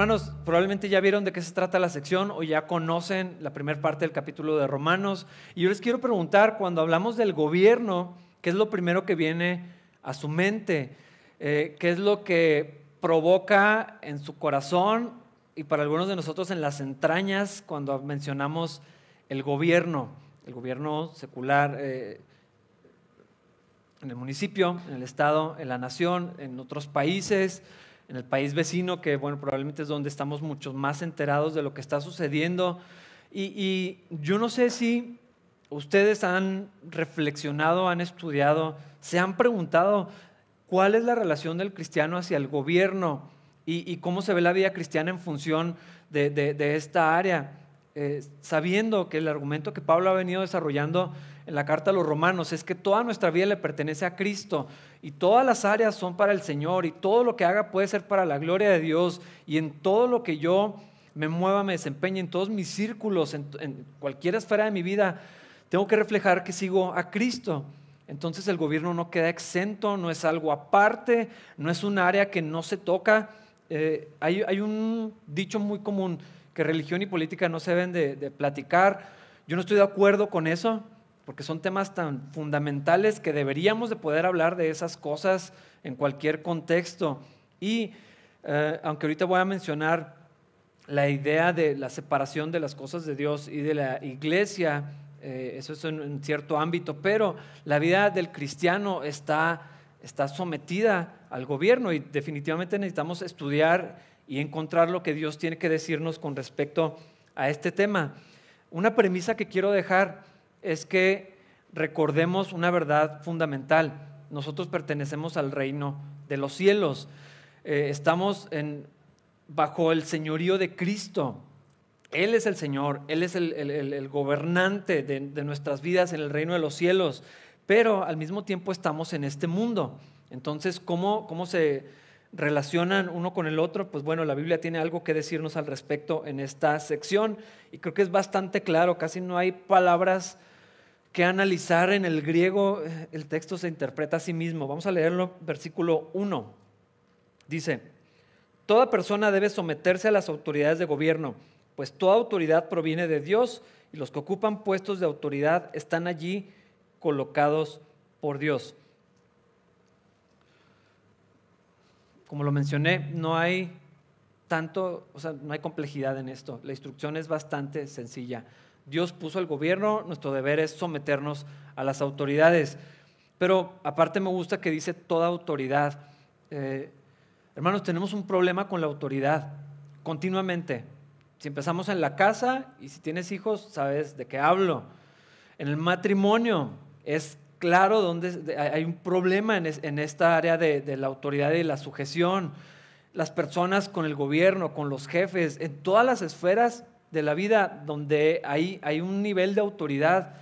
Hermanos, probablemente ya vieron de qué se trata la sección o ya conocen la primera parte del capítulo de Romanos. Y yo les quiero preguntar, cuando hablamos del gobierno, ¿qué es lo primero que viene a su mente? Eh, ¿Qué es lo que provoca en su corazón y para algunos de nosotros en las entrañas cuando mencionamos el gobierno, el gobierno secular eh, en el municipio, en el estado, en la nación, en otros países? En el país vecino, que bueno, probablemente es donde estamos mucho más enterados de lo que está sucediendo. Y, yo no sé si ustedes han reflexionado, han estudiado, se han preguntado cuál es la relación del cristiano hacia el gobierno y, cómo se ve la vida cristiana en función de, esta área, eh, sabiendo que el argumento que Pablo ha venido desarrollando en la carta a los romanos es que toda nuestra vida le pertenece a Cristo y todas las áreas son para el Señor y todo lo que haga puede ser para la gloria de Dios y en todo lo que yo me mueva, me desempeñe, en todos mis círculos, en, cualquier esfera de mi vida, tengo que reflejar que sigo a Cristo. Entonces el gobierno no queda exento, no es algo aparte, no es un área que no se toca. Eh, hay, un dicho muy común que religión y política no se deben de platicar. Yo no estoy de acuerdo con eso porque son temas tan fundamentales que deberíamos de poder hablar de esas cosas en cualquier contexto. Y eh, aunque ahorita voy a mencionar la idea de la separación de las cosas de Dios y de la iglesia, eh, eso es en, cierto ámbito, pero la vida del cristiano está, está sometida al gobierno y definitivamente necesitamos estudiar y encontrar lo que Dios tiene que decirnos con respecto a este tema. Una premisa que quiero dejar es que recordemos una verdad fundamental. Nosotros pertenecemos al reino de los cielos. Eh, estamos bajo el señorío de Cristo. Él es el Señor, Él es el, gobernante de, nuestras vidas en el reino de los cielos, pero al mismo tiempo estamos en este mundo. Entonces, ¿cómo, cómo se relacionan uno con el otro? Pues bueno, la Biblia tiene algo que decirnos al respecto en esta sección y creo que es bastante claro, casi no hay palabras que analizar en el griego, eh, el texto se interpreta a sí mismo. Vamos a leerlo, versículo 1. Dice, toda persona debe someterse a las autoridades de gobierno, pues toda autoridad proviene de Dios y los que ocupan puestos de autoridad están allí colocados por Dios. Como lo mencioné, no hay tanto, o sea, no hay complejidad en esto. La instrucción es bastante sencilla. Dios puso el gobierno, nuestro deber es someternos a las autoridades. Pero aparte me gusta que dice toda autoridad. Eh, hermanos, tenemos un problema con la autoridad continuamente. Si empezamos en la casa y si tienes hijos, sabes de qué hablo. En el matrimonio es claro donde hay un problema en, esta área de, de la autoridad y la sujeción. Las personas con el gobierno, con los jefes, en todas las esferas de la vida donde hay, hay un nivel de autoridad,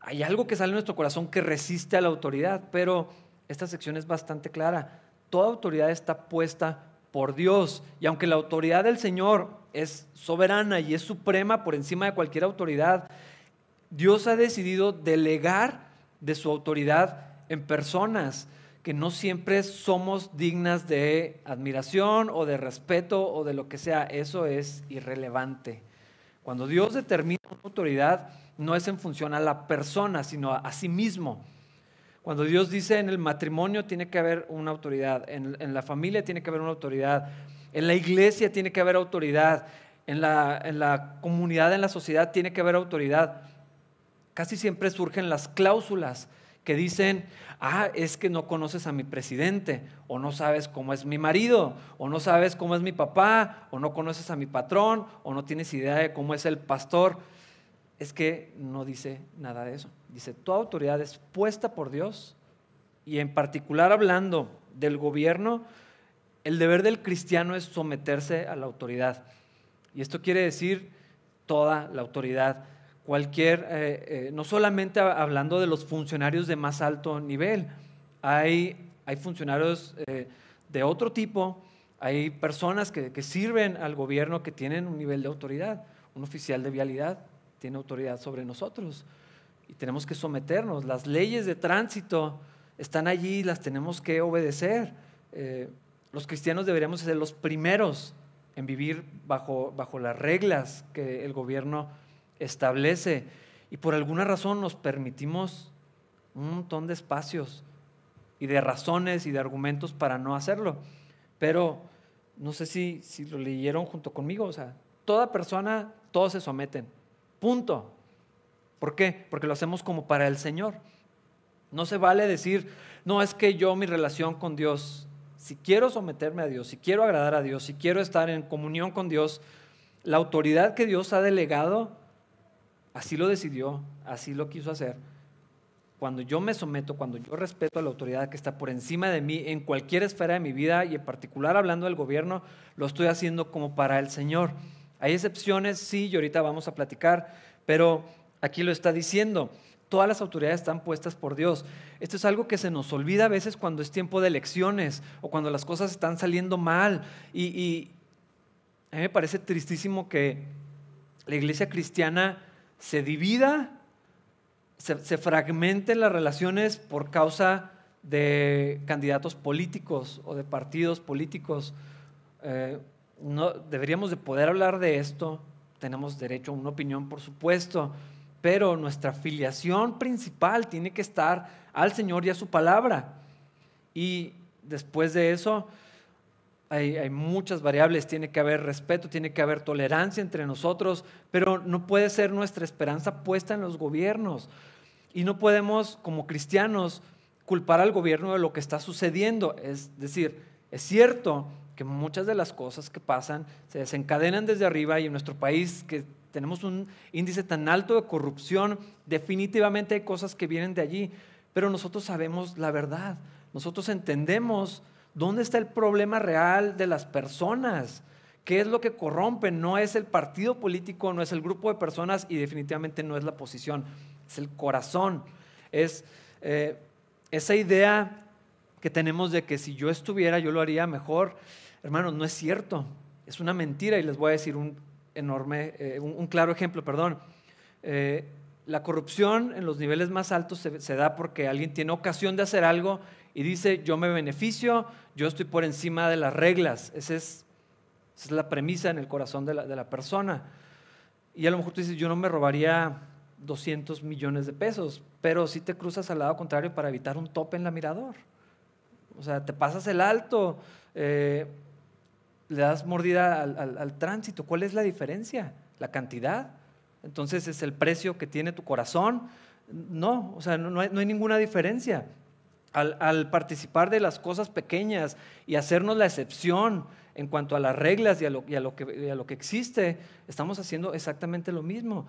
hay algo que sale en nuestro corazón que resiste a la autoridad, pero esta sección es bastante clara. Toda autoridad está puesta por Dios y aunque la autoridad del Señor es soberana y es suprema por encima de cualquier autoridad, Dios ha decidido delegar de su autoridad en personas que no siempre somos dignas de admiración o de respeto o de lo que sea. Eso es irrelevante. Cuando Dios determina una autoridad, no es en función a la persona, sino a, sí mismo. Cuando Dios dice en el matrimonio tiene que haber una autoridad, en, la familia tiene que haber una autoridad, en la iglesia tiene que haber autoridad, en la, en la comunidad, en la sociedad tiene que haber autoridad. Casi siempre surgen las cláusulas que dicen, ah, es que no conoces a mi presidente, o no sabes cómo es mi marido, o no sabes cómo es mi papá, o no conoces a mi patrón, o no tienes idea de cómo es el pastor. Es que no dice nada de eso. Dice, tu autoridad es puesta por Dios, y en particular hablando del gobierno, el deber del cristiano es someterse a la autoridad. Y esto quiere decir toda la autoridad cualquier, eh, eh, no solamente hablando de los funcionarios de más alto nivel, hay, hay funcionarios eh, de otro tipo, hay personas que, que, sirven al gobierno que tienen un nivel de autoridad. Un oficial de vialidad tiene autoridad sobre nosotros y tenemos que someternos. Las leyes de tránsito están allí, las tenemos que obedecer. los cristianos deberíamos ser los primeros en vivir bajo, bajo las reglas que el gobierno establece y por alguna razón nos permitimos un montón de espacios y de razones y de argumentos para no hacerlo. Pero no sé si, si lo leyeron junto conmigo, o sea, toda persona, todos se someten. Punto. ¿Por qué? Porque lo hacemos como para el Señor. No se vale decir, no, es que yo mi relación con Dios, si quiero someterme a Dios, si quiero agradar a Dios, si quiero estar en comunión con Dios, la autoridad que Dios ha delegado, así lo decidió, así lo quiso hacer. Cuando yo me someto, cuando yo respeto a la autoridad que está por encima de mí en cualquier esfera de mi vida y en particular hablando del gobierno, lo estoy haciendo como para el Señor. Hay excepciones, sí, y ahorita vamos a platicar, pero aquí lo está diciendo. Todas las autoridades están puestas por Dios. Esto es algo que se nos olvida a veces cuando es tiempo de elecciones o cuando las cosas están saliendo mal. Y, a mí me parece tristísimo que la iglesia cristiana se divida, se, se fragmenten las relaciones por causa de candidatos políticos o de partidos políticos. Eh, no, deberíamos de poder hablar de esto, tenemos derecho a una opinión, por supuesto, pero nuestra filiación principal tiene que estar al Señor y a su palabra. Y después de eso, hay, muchas variables, tiene que haber respeto, tiene que haber tolerancia entre nosotros, pero no puede ser nuestra esperanza puesta en los gobiernos. Y no podemos, como cristianos, culpar al gobierno de lo que está sucediendo. Es decir, es cierto que muchas de las cosas que pasan se desencadenan desde arriba y en nuestro país que tenemos un índice tan alto de corrupción, definitivamente hay cosas que vienen de allí, pero nosotros sabemos la verdad, nosotros entendemos dónde está el problema real de las personas, qué es lo que corrompe, no es el partido político, no es el grupo de personas y definitivamente no es la posición, es el corazón, es eh, esa idea que tenemos de que si yo estuviera yo lo haría mejor Hermanos, no es cierto. Es una mentira y les voy a decir un enorme, eh, un, claro ejemplo, perdón. Eh, la corrupción en los niveles más altos se, da porque alguien tiene ocasión de hacer algo y dice, yo me beneficio, yo estoy por encima de las reglas. Esa es, la premisa en el corazón de la, persona. Y a lo mejor tú dices, yo no me robaría 200 millones de pesos, pero si te cruzas al lado contrario para evitar un tope en la mirador. O sea, te pasas el alto. Eh, le das mordida al, tránsito. ¿Cuál es la diferencia? La cantidad. Entonces es el precio que tiene tu corazón. No, o sea, no, hay, ninguna diferencia. Al, participar de las cosas pequeñas y hacernos la excepción en cuanto a las reglas y a lo, que, existe, estamos haciendo exactamente lo mismo.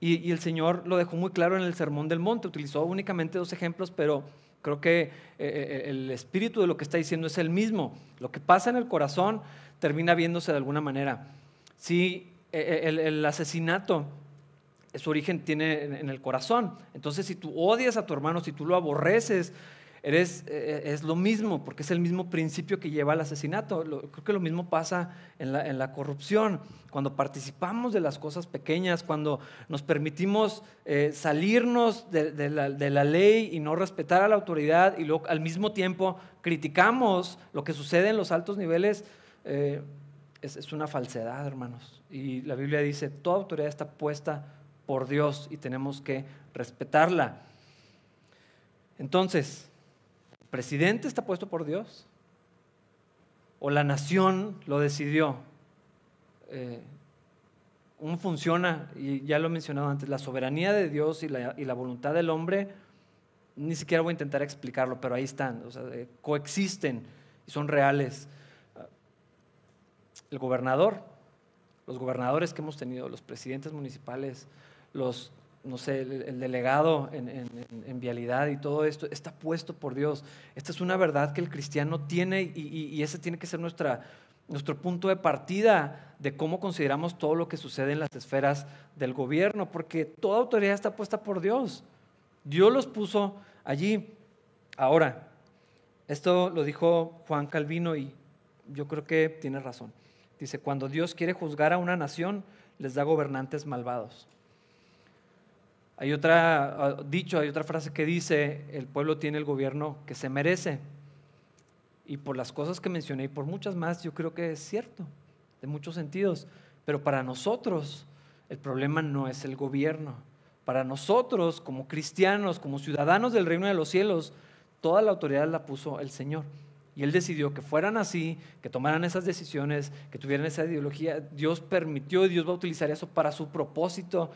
Y, el Señor lo dejó muy claro en el Sermón del Monte. Utilizó únicamente dos ejemplos, pero creo que eh, eh, el espíritu de lo que está diciendo es el mismo. Lo que pasa en el corazón termina viéndose de alguna manera. Si eh, eh, el, asesinato, su origen tiene en el corazón, entonces si tú odias a tu hermano, si tú lo aborreces, Eres, eh, es lo mismo, porque es el mismo principio que lleva al asesinato. creo que lo mismo pasa en la, corrupción. Cuando participamos de las cosas pequeñas, cuando nos permitimos salirnos de, la, ley y no respetar a la autoridad y luego al mismo tiempo criticamos lo que sucede en los altos niveles, eh, es, una falsedad, hermanos. Y la Biblia dice, toda autoridad está puesta por Dios y tenemos que respetarla. Entonces, ¿el presidente está puesto por Dios? ¿O la nación lo decidió? Eh, ¿Cómo funciona? Y ya lo he mencionado antes, la soberanía de Dios y la, voluntad del hombre, ni siquiera voy a intentar explicarlo, pero ahí están, o sea, eh, coexisten y son reales el gobernador, los gobernadores que hemos tenido, los presidentes municipales, los, no sé, el, delegado en, vialidad y todo esto, está puesto por Dios. Esta es una verdad que el cristiano tiene y, ese tiene que ser nuestra, nuestro punto de partida de cómo consideramos todo lo que sucede en las esferas del gobierno, porque toda autoridad está puesta por Dios. Dios los puso allí. Ahora, esto lo dijo Juan Calvino y yo creo que tiene razón. Dice, cuando Dios quiere juzgar a una nación, les da gobernantes malvados. Hay otra ah, dicho, hay otra frase que dice, el pueblo tiene el gobierno que se merece. Y por las cosas que mencioné y por muchas más, yo creo que es cierto. de muchos sentidos. Pero para nosotros el problema no es el gobierno. Para nosotros, como cristianos, como ciudadanos del reino de los cielos, toda la autoridad la puso el Señor. Y Él decidió que fueran así, que tomaran esas decisiones, que tuvieran esa ideología. Dios permitió y Dios va a utilizar eso para su propósito.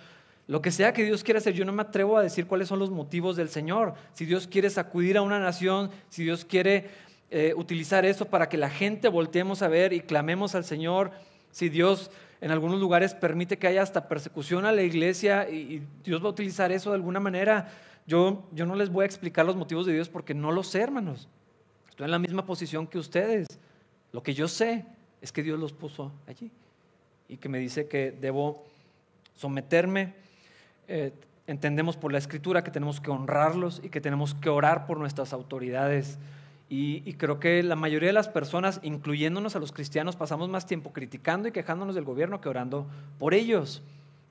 Lo que sea que Dios quiera hacer, yo no me atrevo a decir cuáles son los motivos del Señor. Si Dios quiere sacudir a una nación, si Dios quiere eh, utilizar eso para que la gente volteemos a ver y clamemos al Señor, si Dios en algunos lugares permite que haya hasta persecución a la iglesia y, Dios va a utilizar eso de alguna manera. Yo, yo no les voy a explicar los motivos de Dios porque no lo sé, hermanos. Estoy en la misma posición que ustedes. Lo que yo sé es que Dios los puso allí y que me dice que debo someterme. Eh, entendemos por la escritura que tenemos que honrarlos y que tenemos que orar por nuestras autoridades. Y, creo que la mayoría de las personas, incluyéndonos a los cristianos, pasamos más tiempo criticando y quejándonos del gobierno que orando por ellos.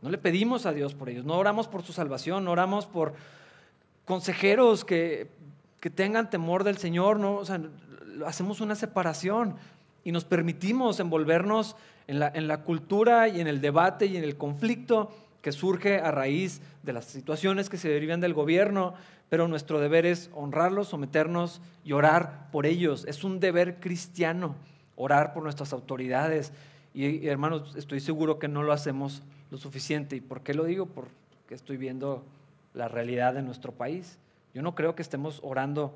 No le pedimos a Dios por ellos, no oramos por su salvación, no oramos por consejeros que, que tengan temor del Señor, no, hacemos una separación y nos permitimos envolvernos en la, en la cultura y en el debate y en el conflicto que surge a raíz de las situaciones que se derivan del gobierno, pero nuestro deber es honrarlos, someternos y orar por ellos. Es un deber cristiano orar por nuestras autoridades. Y, hermanos, estoy seguro que no lo hacemos lo suficiente. ¿Y por qué lo digo? Porque estoy viendo la realidad de nuestro país. Yo no creo que estemos orando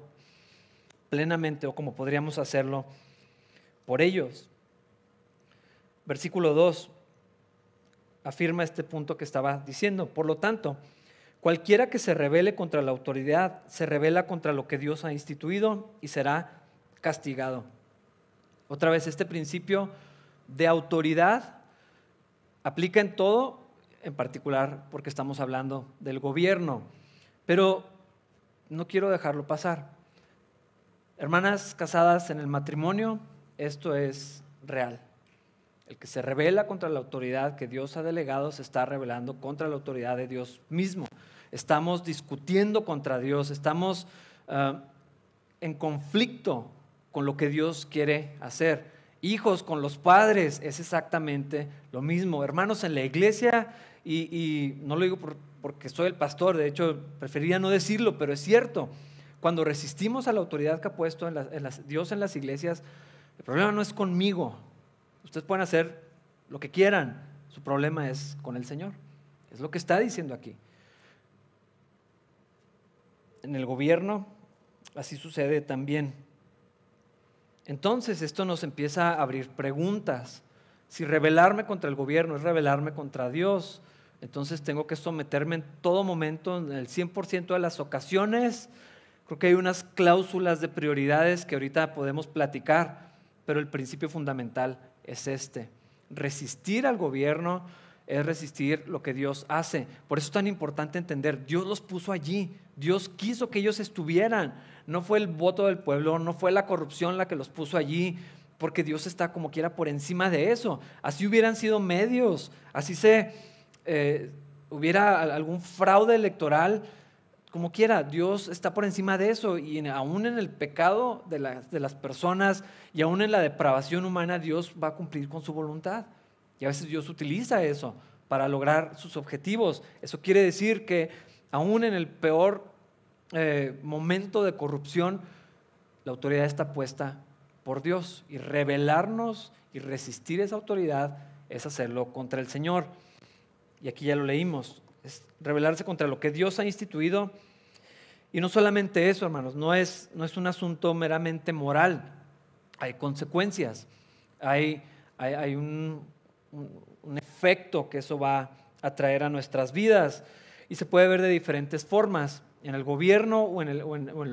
plenamente o como podríamos hacerlo por ellos. Versículo 2 afirma este punto que estaba diciendo. Por lo tanto, Cualquiera que se rebele contra la autoridad se revela contra lo que Dios ha instituido y será castigado. Otra vez, este principio de autoridad aplica en todo, en particular porque estamos hablando del gobierno. Pero no quiero dejarlo pasar. Hermanas casadas en el matrimonio, esto es real. El que se revela contra la autoridad que Dios ha delegado se está rebelando contra la autoridad de Dios mismo estamos discutiendo contra Dios, estamos ah, en conflicto con lo que Dios quiere hacer. Hijos con los padres es exactamente lo mismo. Hermanos en la iglesia, y, no lo digo porque soy el pastor, de hecho preferiría no decirlo, pero es cierto. Cuando resistimos a la autoridad que ha puesto Dios en las iglesias, el problema no es conmigo. Ustedes pueden hacer lo que quieran, su problema es con el Señor. Es lo que está diciendo aquí en el gobierno, así sucede también. Entonces esto nos empieza a abrir preguntas. Si rebelarme contra el gobierno es rebelarme contra Dios, entonces tengo que someterme en todo momento, en el 100% de las ocasiones. Creo que hay unas cláusulas de prioridades que ahorita podemos platicar, pero el principio fundamental es este. Resistir al gobierno es resistir lo que Dios hace. Por eso es tan importante entender, Dios los puso allí, Dios quiso que ellos estuvieran. No fue el voto del pueblo, no fue la corrupción la que los puso allí, porque Dios está como quiera por encima de eso. Así hubieran sido medios, así se eh, hubiera algún fraude electoral, como quiera, Dios está por encima de eso y aún en el pecado de las personas y aún en la depravación humana, Dios va a cumplir con su voluntad. Y a veces Dios utiliza eso para lograr sus objetivos. Eso quiere decir que aún en el peor eh, momento de corrupción, la autoridad está puesta por Dios. Y rebelarnos y resistir esa autoridad es hacerlo contra el Señor. Y aquí ya lo leímos. Es rebelarse contra lo que Dios ha instituido. Y no solamente eso, hermanos, no es, no es un asunto meramente moral. Hay consecuencias. Hay, hay, hay un, un, efecto que eso va a traer a nuestras vidas. Y se puede ver de diferentes formas. En el gobierno o en,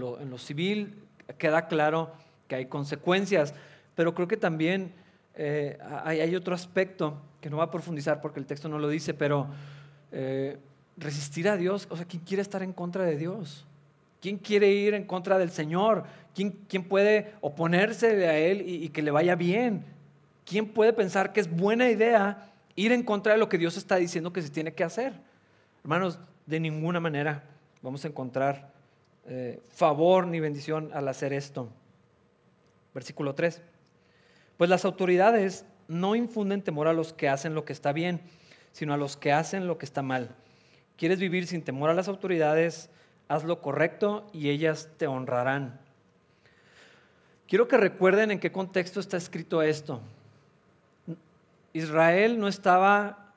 lo, civil queda claro que hay consecuencias, pero creo que también eh, hay, otro aspecto que no va a profundizar porque el texto no lo dice, pero eh, resistir a Dios, o sea, ¿quién quiere estar en contra de Dios? ¿Quién quiere ir en contra del Señor? ¿Quién, quién puede oponerse a Él y, que le vaya bien? ¿quién puede pensar que es buena idea ir en contra de lo que Dios está diciendo que se tiene que hacer? Hermanos, de ninguna manera vamos a encontrar eh, favor ni bendición al hacer esto. Versículo 3. Pues las autoridades no infunden temor a los que hacen lo que está bien, sino a los que hacen lo que está mal. ¿Quieres vivir sin temor a las autoridades? Haz lo correcto y ellas te honrarán. Quiero que recuerden en qué contexto está escrito esto. Israel no estaba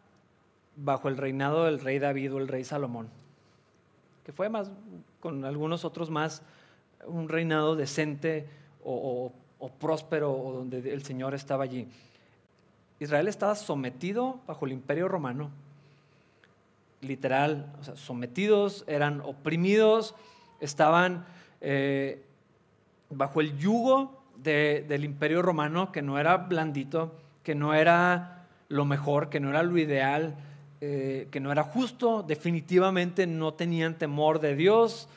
bajo el reinado del rey David o el rey Salomón, que fue más, con algunos otros más, un reinado decente o, próspero o donde el Señor estaba allí. Israel estaba sometido bajo el imperio romano, literal, o sea, sometidos, eran oprimidos, estaban eh, bajo el yugo del imperio romano, que no era blandito, que no era lo mejor, que no era lo ideal, eh, que no era justo, definitivamente no tenían temor de Dios,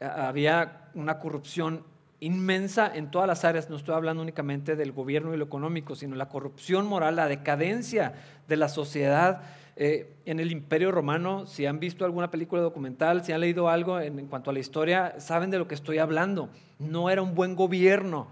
había una corrupción inmensa en todas las áreas, no estoy hablando únicamente del gobierno y lo económico, sino la corrupción moral, la decadencia de la sociedad. Eh, en el Imperio Romano, si han visto alguna película documental, si han leído algo en, cuanto a la historia, saben de lo que estoy hablando. No era un buen gobierno,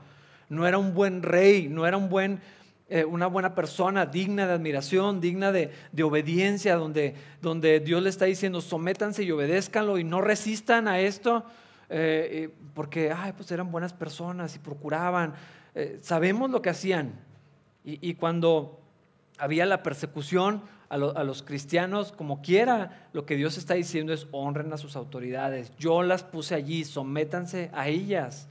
no era un buen rey, no era un buen, eh, una buena persona digna de admiración, digna de, obediencia, donde, donde Dios le está diciendo, sométanse y obedézcanlo y no resistan a esto. Eh, porque ay, pues eran buenas personas y procuraban. Eh, sabemos lo que hacían. Y, cuando había la persecución a, a, los cristianos, como quiera, lo que Dios está diciendo es honren a sus autoridades. Yo las puse allí, sométanse a ellas.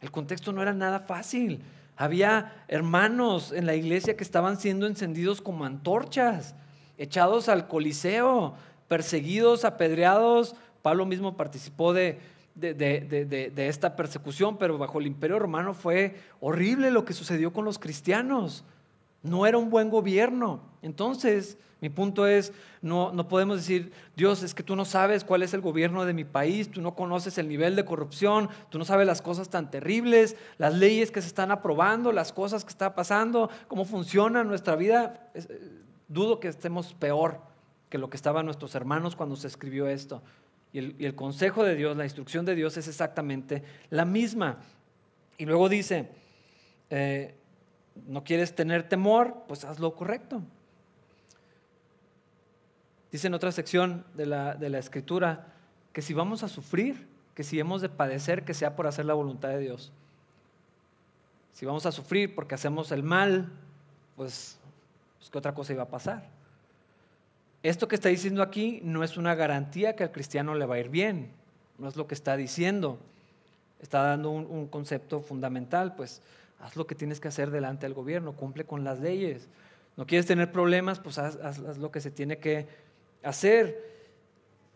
El contexto no era nada fácil. Había hermanos en la iglesia que estaban siendo encendidos como antorchas, echados al coliseo, perseguidos, apedreados. Pablo mismo participó de, de, esta persecución, pero bajo el imperio romano fue horrible lo que sucedió con los cristianos. No era un buen gobierno. Entonces, mi punto es, no, no podemos decir, Dios, es que tú no sabes cuál es el gobierno de mi país, tú no conoces el nivel de corrupción, tú no sabes las cosas tan terribles, las leyes que se están aprobando, las cosas que están pasando, cómo funciona nuestra vida. Eh, dudo que estemos peor que lo que estaban nuestros hermanos cuando se escribió esto. Y el, consejo de Dios, la instrucción de Dios es exactamente la misma. Y luego dice, eh, no quieres tener temor, pues haz lo correcto. Dice en otra sección de la, de la escritura que si vamos a sufrir, que si hemos de padecer, que sea por hacer la voluntad de Dios. Si vamos a sufrir porque hacemos el mal, pues, pues ¿qué otra cosa iba a pasar? Esto que está diciendo aquí no es una garantía que al cristiano le va a ir bien, no es lo que está diciendo. Está dando un, concepto fundamental, pues haz lo que tienes que hacer delante del gobierno, cumple con las leyes. No quieres tener problemas, pues haz, lo que se tiene que hacer.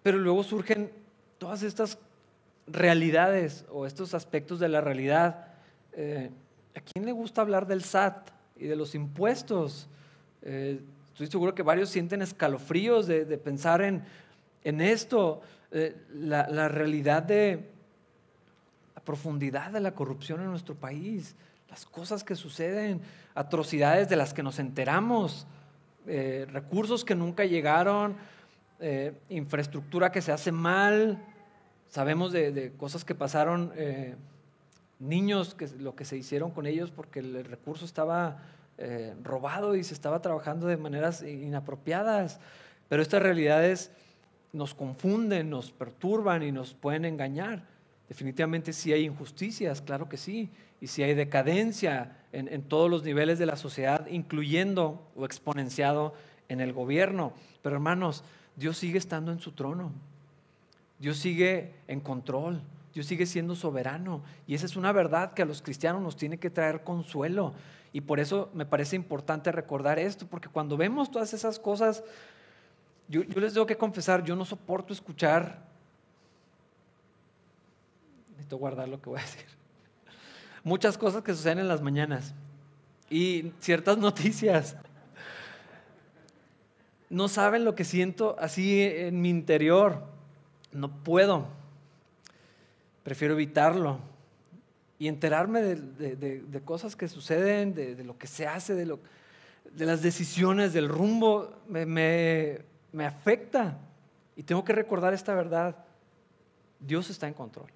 Pero luego surgen todas estas realidades o estos aspectos de la realidad. Eh, ¿A quién le gusta hablar del SAT y de los impuestos? Eh, Estoy seguro que varios sienten escalofríos de, pensar en, esto, eh, la, realidad de la profundidad de la corrupción en nuestro país, las cosas que suceden, atrocidades de las que nos enteramos, eh, recursos que nunca llegaron, eh, infraestructura que se hace mal, sabemos de, cosas que pasaron, niños, que, lo que se hicieron con ellos porque el recurso estaba eh, robado y se estaba trabajando de maneras inapropiadas. Pero estas realidades nos confunden, nos perturban y nos pueden engañar. Definitivamente sí hay injusticias, claro que sí, y sí hay decadencia en, en todos los niveles de la sociedad, incluyendo o exponenciado en el gobierno. Pero hermanos, Dios sigue estando en su trono. Dios sigue en control. Dios sigue siendo soberano. Y esa es una verdad que a los cristianos nos tiene que traer consuelo. Y por eso me parece importante recordar esto, porque cuando vemos todas esas cosas, yo, les tengo que confesar, yo no soporto escuchar, necesito guardar lo que voy a decir, muchas cosas que suceden en las mañanas y ciertas noticias. No saben lo que siento así en mi interior. No puedo. Prefiero evitarlo y enterarme de, cosas que suceden, de, lo que se hace, de, lo, de las decisiones, del rumbo, me, afecta. Y tengo que recordar esta verdad. Dios está en control.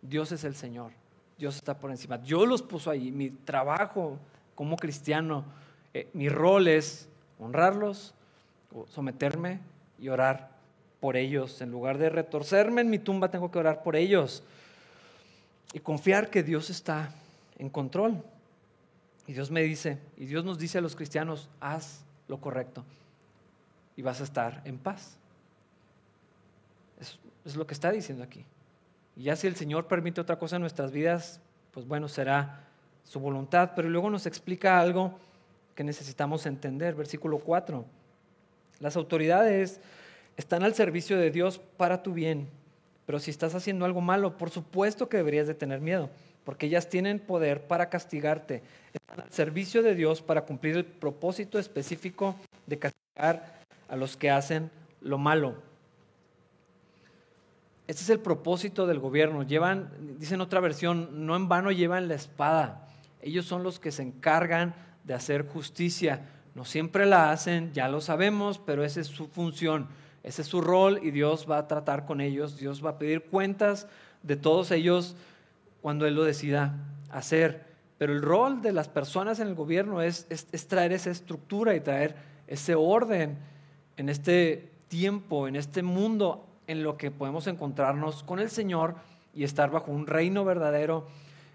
Dios es el Señor. Dios está por encima. Dios los puso ahí. Mi trabajo como cristiano eh, mi rol es honrarlos, someterme y orar por ellos. En lugar de retorcerme en mi tumba, tengo que orar por ellos y confiar que Dios está en control. Y Dios me dice, y Dios nos dice a los cristianos, haz lo correcto y vas a estar en paz. Es, lo que está diciendo aquí. Y ya si el Señor permite otra cosa en nuestras vidas, pues bueno, será su voluntad. Pero luego nos explica algo que necesitamos entender. Versículo 4. Las autoridades están al servicio de Dios para tu bien. Pero si estás haciendo algo malo, por supuesto que deberías de tener miedo, porque ellas tienen poder para castigarte. Están al servicio de Dios para cumplir el propósito específico de castigar a los que hacen lo malo. Este es el propósito del gobierno. Llevan, dicen otra versión, no en vano llevan la espada. Ellos son los que se encargan de hacer justicia. No siempre la hacen, ya lo sabemos, pero esa es su función, ese es su rol y Dios va a tratar con ellos. Dios va a pedir cuentas de todos ellos cuando Él lo decida hacer. Pero el rol de las personas en el gobierno es, es traer esa estructura y traer ese orden en este tiempo, en este mundo en lo que podemos encontrarnos con el Señor y estar bajo un reino verdadero.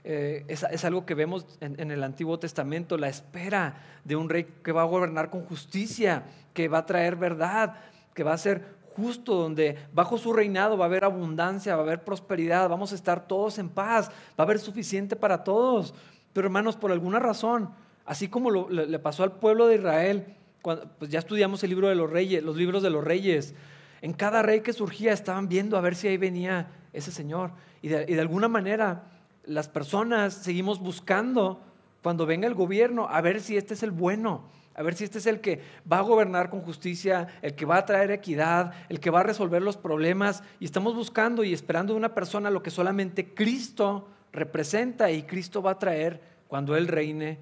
Eh, es, algo que vemos en, el Antiguo Testamento, la espera de un rey que va a gobernar con justicia, que va a traer verdad, que va a ser justo, donde bajo su reinado va a haber abundancia, va a haber prosperidad, vamos a estar todos en paz, va a haber suficiente para todos. Pero hermanos, por alguna razón, así como le, pasó al pueblo de Israel, pues ya estudiamos el libro de los reyes, los libros de los reyes, en cada rey que surgía estaban viendo a ver si ahí venía ese Señor. Y de, alguna manera las personas seguimos buscando cuando venga el gobierno a ver si este es el bueno, a ver si este es el que va a gobernar con justicia, el que va a traer equidad, el que va a resolver los problemas. Y estamos buscando y esperando de una persona lo que solamente Cristo representa y Cristo va a traer cuando Él reine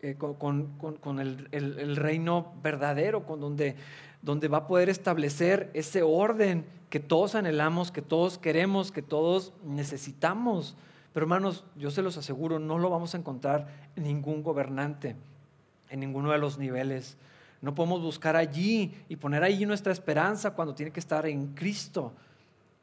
eh, con, el, reino verdadero, con donde donde va a poder establecer ese orden que todos anhelamos, que todos queremos, que todos necesitamos. Pero hermanos, yo se los aseguro, no lo vamos a encontrar en ningún gobernante, en ninguno de los niveles. No podemos buscar allí y poner allí nuestra esperanza cuando tiene que estar en Cristo.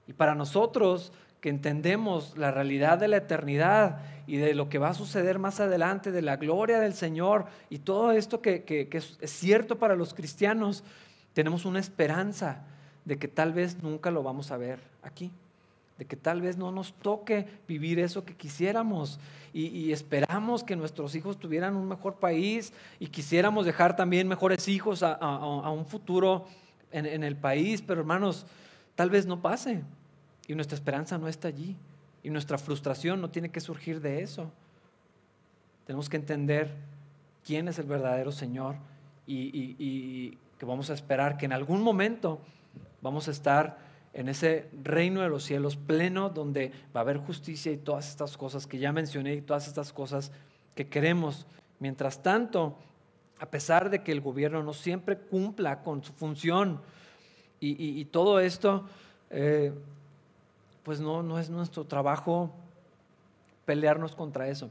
Y para nosotros que entendemos la realidad de la eternidad y de lo que va a suceder más adelante, de la gloria del Señor y todo esto que, es cierto para los cristianos, tenemos una esperanza de que tal vez nunca lo vamos a ver aquí, que tal vez no nos toque vivir eso que quisiéramos. Y, esperamos que nuestros hijos tuvieran un mejor país y quisiéramos dejar también mejores hijos a, un futuro en, el país, pero hermanos, tal vez no pase. Y nuestra esperanza no está allí. Y nuestra frustración no tiene que surgir de eso. Tenemos que entender quién es el verdadero Señor y, vamos a esperar que en algún momento vamos a estar en ese reino de los cielos pleno donde va a haber justicia y todas estas cosas que ya mencioné y todas estas cosas que queremos. Mientras tanto, a pesar de que el gobierno no siempre cumpla con su función y, todo esto, eh, pues no, no es nuestro trabajo pelearnos contra eso.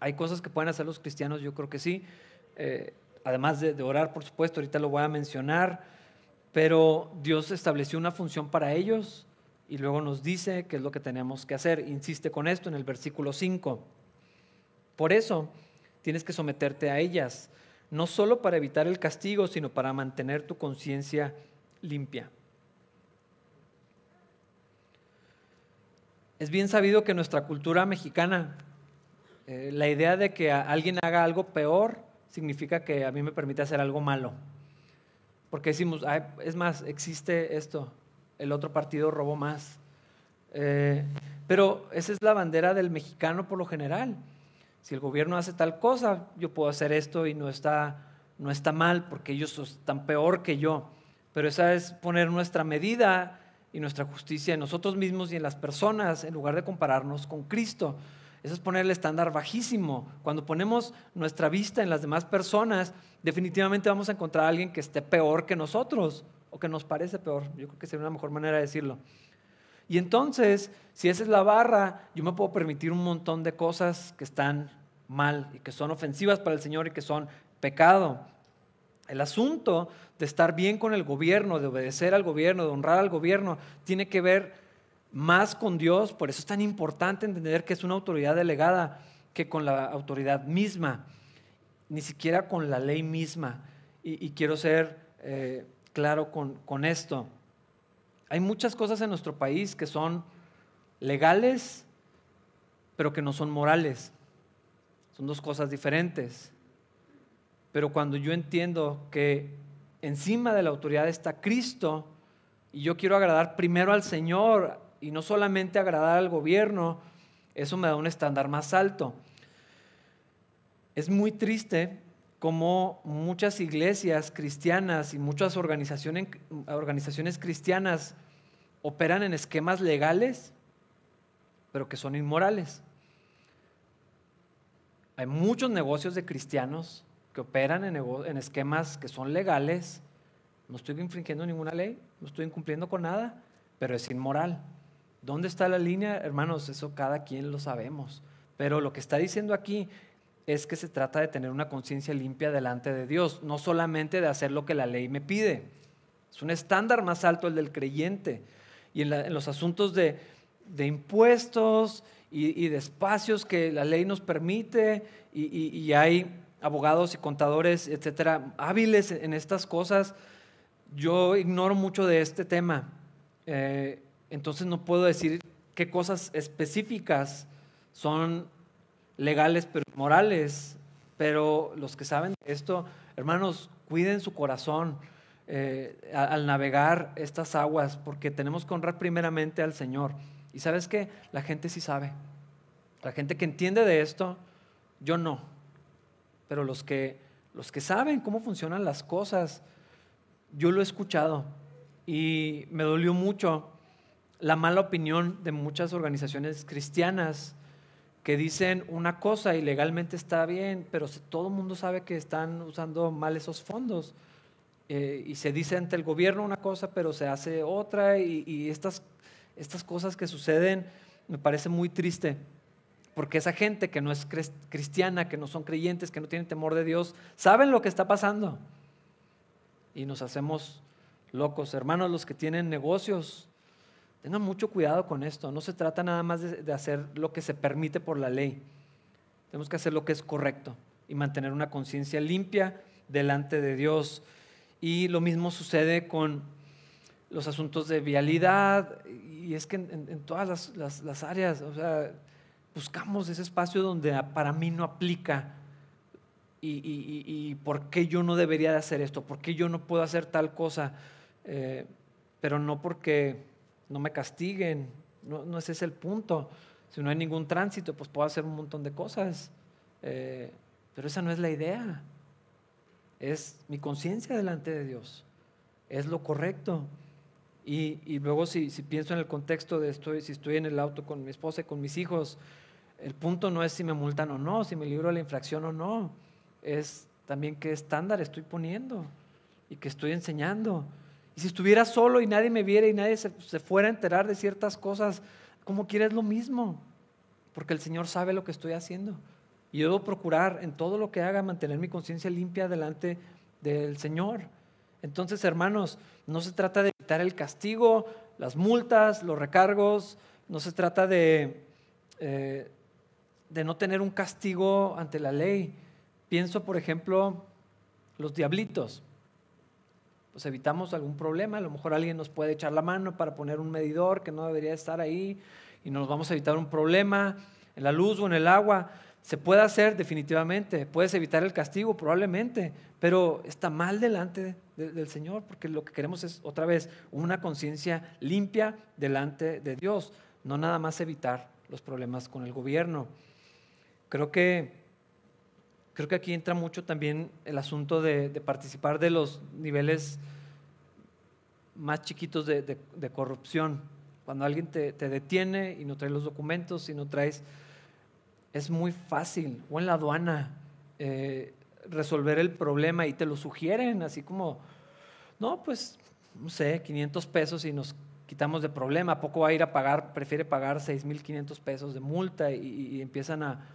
Hay cosas que pueden hacer los cristianos, yo creo que sí. Eh, además de, orar, por supuesto, ahorita lo voy a mencionar, pero Dios estableció una función para ellos y luego nos dice qué es lo que tenemos que hacer. Insiste con esto en el versículo 5. Por eso tienes que someterte a ellas, no solo para evitar el castigo, sino para mantener tu conciencia limpia. Es bien sabido que nuestra cultura mexicana, eh, la idea de que alguien haga algo peor significa que a mí me permite hacer algo malo. Porque decimos, es más, existe esto, el otro partido robó más. Eh, pero esa es la bandera del mexicano por lo general. Si el gobierno hace tal cosa, yo puedo hacer esto y no está, no está mal porque ellos están peor que yo. Pero esa es poner nuestra medida y nuestra justicia en nosotros mismos y en las personas en lugar de compararnos con Cristo. Eso es poner el estándar bajísimo. Cuando ponemos nuestra vista en las demás personas, definitivamente vamos a encontrar a alguien que esté peor que nosotros o que nos parece peor. Yo creo que sería una mejor manera de decirlo. Y entonces, si esa es la barra, yo me puedo permitir un montón de cosas que están mal y que son ofensivas para el Señor y que son pecado. El asunto de estar bien con el gobierno, de obedecer al gobierno, de honrar al gobierno, tiene que ver más con Dios. Por eso es tan importante entender que es una autoridad delegada que con la autoridad misma, ni siquiera con la ley misma. Y, quiero ser eh, claro con, con esto. Hay muchas cosas en nuestro país que son legales, pero que no son morales. Son dos cosas diferentes. Pero cuando yo entiendo que encima de la autoridad está Cristo y yo quiero agradar primero al Señor y no solamente agradar al gobierno, eso me da un estándar más alto. Es muy triste como muchas iglesias cristianas y muchas organizaciones, organizaciones cristianas operan en esquemas legales, pero que son inmorales. Hay muchos negocios de cristianos que operan en, esquemas que son legales. No estoy infringiendo ninguna ley, no estoy incumpliendo con nada, pero es inmoral. ¿Dónde está la línea? Hermanos, eso cada quien lo sabemos. Pero lo que está diciendo aquí es que se trata de tener una conciencia limpia delante de Dios, no solamente de hacer lo que la ley me pide. Es un estándar más alto el del creyente. Y en, los asuntos de, impuestos y, de espacios que la ley nos permite, y hay abogados y contadores, etcétera, hábiles en estas cosas. Yo ignoro mucho de este tema, eh, entonces no puedo decir qué cosas específicas son legales pero morales, pero los que saben de esto, hermanos, cuiden su corazón eh, al navegar estas aguas, porque tenemos que honrar primeramente al Señor. Y sabes que la gente sí sabe, la gente que entiende de esto, yo no pero los que, los que saben cómo funcionan las cosas, yo lo he escuchado y me dolió mucho la mala opinión de muchas organizaciones cristianas que dicen una cosa y legalmente está bien, pero todo el mundo sabe que están usando mal esos fondos. Eh, y se dice ante el gobierno una cosa, pero se hace otra, y, y estas, estas cosas que suceden me parece muy triste. Porque esa gente que no es cristiana, que no son creyentes, que no tienen temor de Dios, saben lo que está pasando. Y nos hacemos locos. Hermanos, los que tienen negocios, tengan mucho cuidado con esto. No se trata nada más de, hacer lo que se permite por la ley. Tenemos que hacer lo que es correcto y mantener una conciencia limpia delante de Dios. Y lo mismo sucede con los asuntos de vialidad. Y es que en, todas las, áreas, o sea, buscamos ese espacio donde para mí no aplica y, por qué yo no debería de hacer esto, por qué yo no puedo hacer tal cosa, eh, pero no porque no me castiguen, no, no, ese es el punto. Si no hay ningún tránsito, pues puedo hacer un montón de cosas, eh, pero esa no es la idea. Es mi conciencia delante de Dios, es lo correcto. Y, luego si, si, pienso en el contexto de estoy, si estoy en el auto con mi esposa y con mis hijos, el punto no es si me multan o no, si me libro de la infracción o no, es también qué estándar estoy poniendo y qué estoy enseñando. Y si estuviera solo y nadie me viera y nadie se, fuera a enterar de ciertas cosas, como quieres lo mismo, porque el Señor sabe lo que estoy haciendo. Y yo debo procurar en todo lo que haga mantener mi conciencia limpia delante del Señor. Entonces, hermanos, no se trata de evitar el castigo, las multas, los recargos, no se trata de eh, de no tener un castigo ante la ley. Pienso, por ejemplo, los diablitos. Pues evitamos algún problema, a lo mejor alguien nos puede echar la mano para poner un medidor que no debería estar ahí y nos vamos a evitar un problema en la luz o en el agua. Se puede hacer definitivamente, puedes evitar el castigo probablemente, pero está mal delante del Señor porque lo que queremos es otra vez una conciencia limpia delante de Dios, no nada más evitar los problemas con el gobierno. Creo que, creo que aquí entra mucho también el asunto de, participar de los niveles más chiquitos de, corrupción. Cuando alguien te, detiene y no trae los documentos y no traes, es muy fácil, o en la aduana, eh, resolver el problema y te lo sugieren, así como, no, pues, no sé, 500 pesos y nos quitamos de problema, ¿a poco va a ir a pagar, prefiere pagar 6.500 pesos de multa y empiezan a,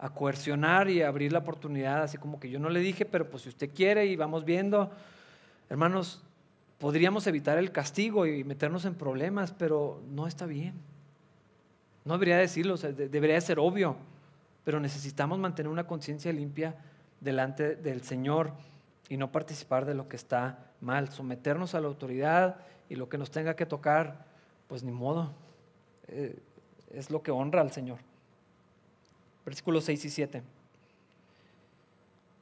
a coercionar y abrir la oportunidad, así como que yo no le dije, pero pues si usted quiere y vamos viendo. Hermanos, podríamos evitar el castigo y meternos en problemas, pero no está bien. No debería decirlo, debería ser obvio, pero necesitamos mantener una conciencia limpia delante del Señor y no participar de lo que está mal, someternos a la autoridad y lo que nos tenga que tocar, pues ni modo, eh, es lo que honra al Señor. Versículos 6 y 7.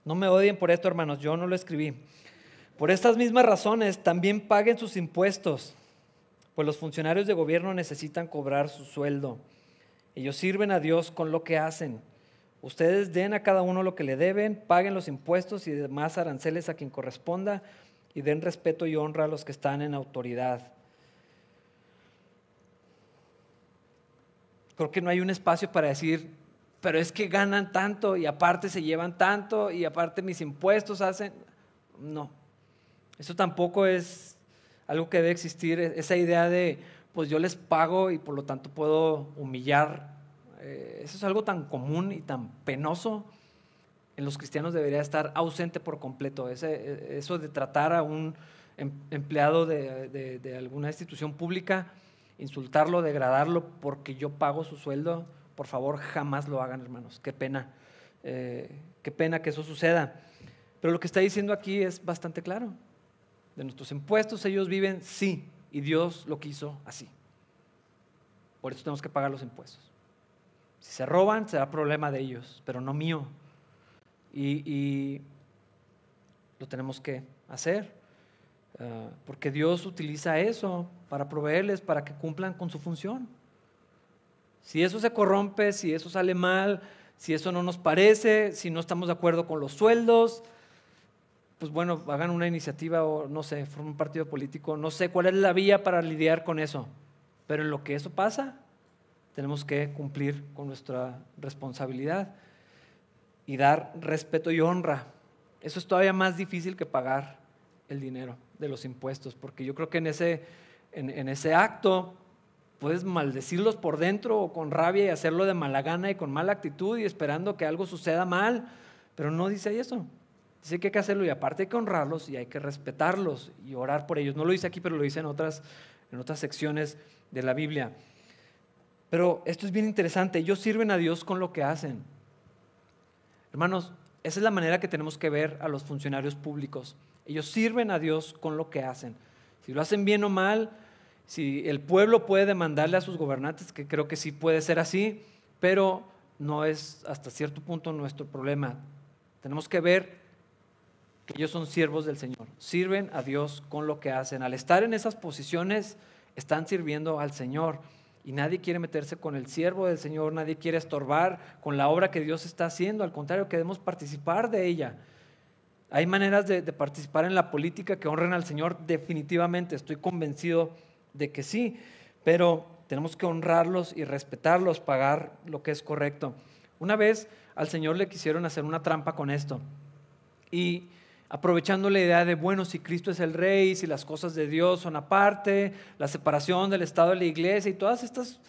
No me odien por esto, hermanos, yo no lo escribí. Por estas mismas razones, también paguen sus impuestos, pues los funcionarios de gobierno necesitan cobrar su sueldo. Ellos sirven a Dios con lo que hacen. Ustedes den a cada uno lo que le deben, paguen los impuestos y demás aranceles a quien corresponda y den respeto y honra a los que están en autoridad. Creo que no hay un espacio para decir, pero es que ganan tanto y aparte se llevan tanto y aparte mis impuestos hacen... No, eso tampoco es algo que debe existir, esa idea de, pues yo les pago y por lo tanto puedo humillar. Eh, eso es algo tan común y tan penoso. En los cristianos debería estar ausente por completo. Ese, eso de tratar a un em, empleado de, alguna institución pública, insultarlo, degradarlo porque yo pago su sueldo, por favor jamás lo hagan, hermanos. Qué pena. Eh, qué pena que eso suceda. Pero lo que está diciendo aquí es bastante claro. De nuestros impuestos ellos viven, sí, y Dios lo quiso así. Por eso tenemos que pagar los impuestos. Si se roban, será problema de ellos, pero no mío. Y, lo tenemos que hacer. Ah, porque Dios utiliza eso para proveerles, para que cumplan con su función. Si eso se corrompe, si eso sale mal, si eso no nos parece, si no estamos de acuerdo con los sueldos, pues bueno, hagan una iniciativa o no sé, formen un partido político, no sé cuál es la vía para lidiar con eso. Pero en lo que eso pasa, tenemos que cumplir con nuestra responsabilidad y dar respeto y honra. Eso es todavía más difícil que pagar el dinero de los impuestos, porque yo creo que en ese, en, ese acto puedes maldecirlos por dentro o con rabia y hacerlo de mala gana y con mala actitud y esperando que algo suceda mal, pero no dice eso. Dice que hay que hacerlo y aparte hay que honrarlos y hay que respetarlos y orar por ellos. No lo dice aquí, pero lo dice en otras, en otras secciones de la Biblia. Pero esto es bien interesante. Ellos sirven a Dios con lo que hacen. Hermanos, esa es la manera que tenemos que ver a los funcionarios públicos. Ellos sirven a Dios con lo que hacen. Si lo hacen bien o mal, si el pueblo puede demandarle a sus gobernantes, que creo que sí puede ser así, pero no es hasta cierto punto nuestro problema. Tenemos que ver que ellos son siervos del Señor, sirven a Dios con lo que hacen. Al estar en esas posiciones, están sirviendo al Señor. Y nadie quiere meterse con el siervo del Señor, nadie quiere estorbar con la obra que Dios está haciendo. Al contrario, queremos participar de ella. Hay maneras de, de, participar en la política que honren al Señor, definitivamente, estoy convencido de que sí, pero tenemos que honrarlos y respetarlos, pagar lo que es correcto. Una vez al Señor le quisieron hacer una trampa con esto. Y aprovechando la idea de, bueno, si Cristo es el rey, si las cosas de Dios son aparte, la separación del Estado de la iglesia y todos estos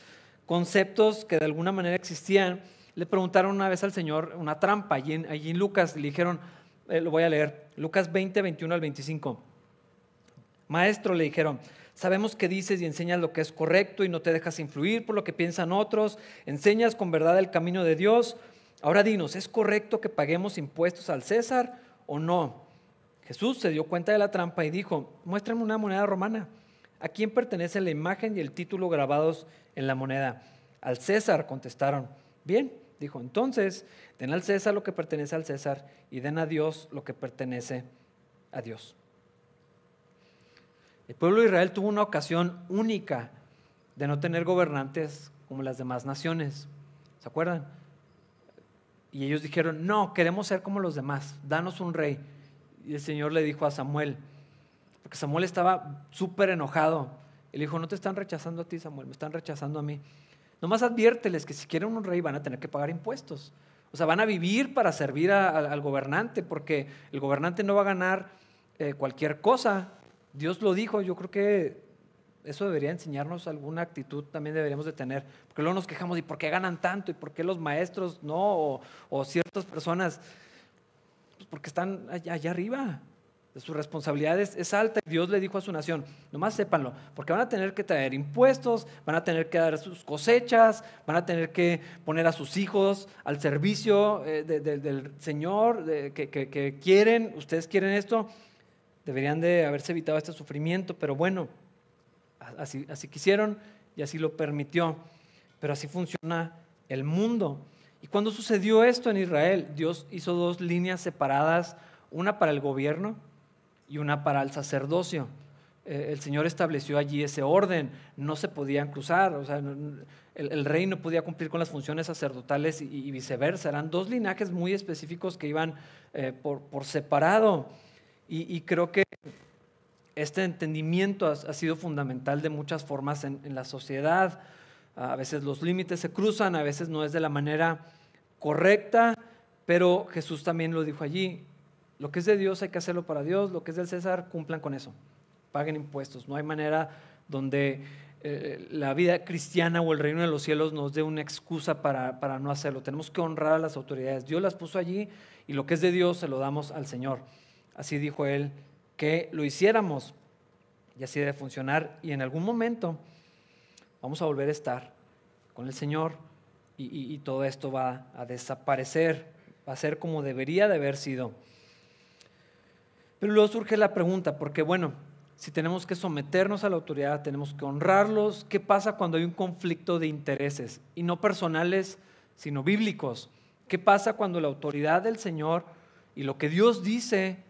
conceptos que de alguna manera existían, le preguntaron una vez al Señor una trampa. Allí en, Lucas le dijeron, eh, lo voy a leer, Lucas 20, 21 al 25. Maestro, le dijeron, sabemos que dices y enseñas lo que es correcto y no te dejas influir por lo que piensan otros, enseñas con verdad el camino de Dios. Ahora dinos, ¿es correcto que paguemos impuestos al César o no? Jesús se dio cuenta de la trampa y dijo, muéstrame una moneda romana. ¿A quién pertenece la imagen y el título grabados en la moneda? Al César, contestaron. Bien, dijo, entonces, den al César lo que pertenece al César y den a Dios lo que pertenece a Dios. El pueblo de Israel tuvo una ocasión única de no tener gobernantes como las demás naciones. ¿Se acuerdan? Y ellos dijeron, no, queremos ser como los demás, danos un rey. Y el Señor le dijo a Samuel, porque Samuel estaba súper enojado. Él dijo, no te están rechazando a ti, Samuel, me están rechazando a mí. Nomás adviérteles que si quieren un rey van a tener que pagar impuestos. O sea, van a vivir para servir al gobernante, porque el gobernante no va a ganar eh, cualquier cosa. Dios lo dijo, yo creo que Eso debería enseñarnos alguna actitud también deberíamos de tener. Porque luego nos quejamos, ¿y por qué ganan tanto? ¿Y por qué los maestros no? O, ciertas personas, pues porque están allá, arriba. Su responsabilidad es, alta. Dios le dijo a su nación, nomás sépanlo, porque van a tener que traer impuestos, van a tener que dar sus cosechas, van a tener que poner a sus hijos al servicio eh, del Señor que quieren, ustedes quieren esto, deberían de haberse evitado este sufrimiento, pero bueno, así, quisieron y así lo permitió. Pero así funciona el mundo. Y cuando sucedió esto en Israel, Dios hizo dos líneas separadas, una para el gobierno y una para el sacerdocio. Eh, el Señor estableció allí ese orden, no se podían cruzar, o sea, el, rey no podía cumplir con las funciones sacerdotales y, viceversa. Eran dos linajes muy específicos que iban eh, por, separado. Y creo que este entendimiento ha, sido fundamental de muchas formas en, la sociedad. A veces los límites se cruzan, a veces no es de la manera correcta, pero Jesús también lo dijo allí. Lo que es de Dios hay que hacerlo para Dios, lo que es del César cumplan con eso, paguen impuestos. No hay manera donde eh, la vida cristiana o el reino de los cielos nos dé una excusa para, para no hacerlo. Tenemos que honrar a las autoridades. Dios las puso allí y lo que es de Dios se lo damos al Señor. Así dijo él que lo hiciéramos. Y así debe funcionar. Y en algún momento vamos a volver a estar con el Señor y, todo esto va a desaparecer, va a ser como debería de haber sido. Pero luego surge la pregunta, porque bueno, si tenemos que someternos a la autoridad, tenemos que honrarlos, ¿qué pasa cuando hay un conflicto de intereses? Y no personales, sino bíblicos. ¿Qué pasa cuando la autoridad del Señor y lo que Dios dice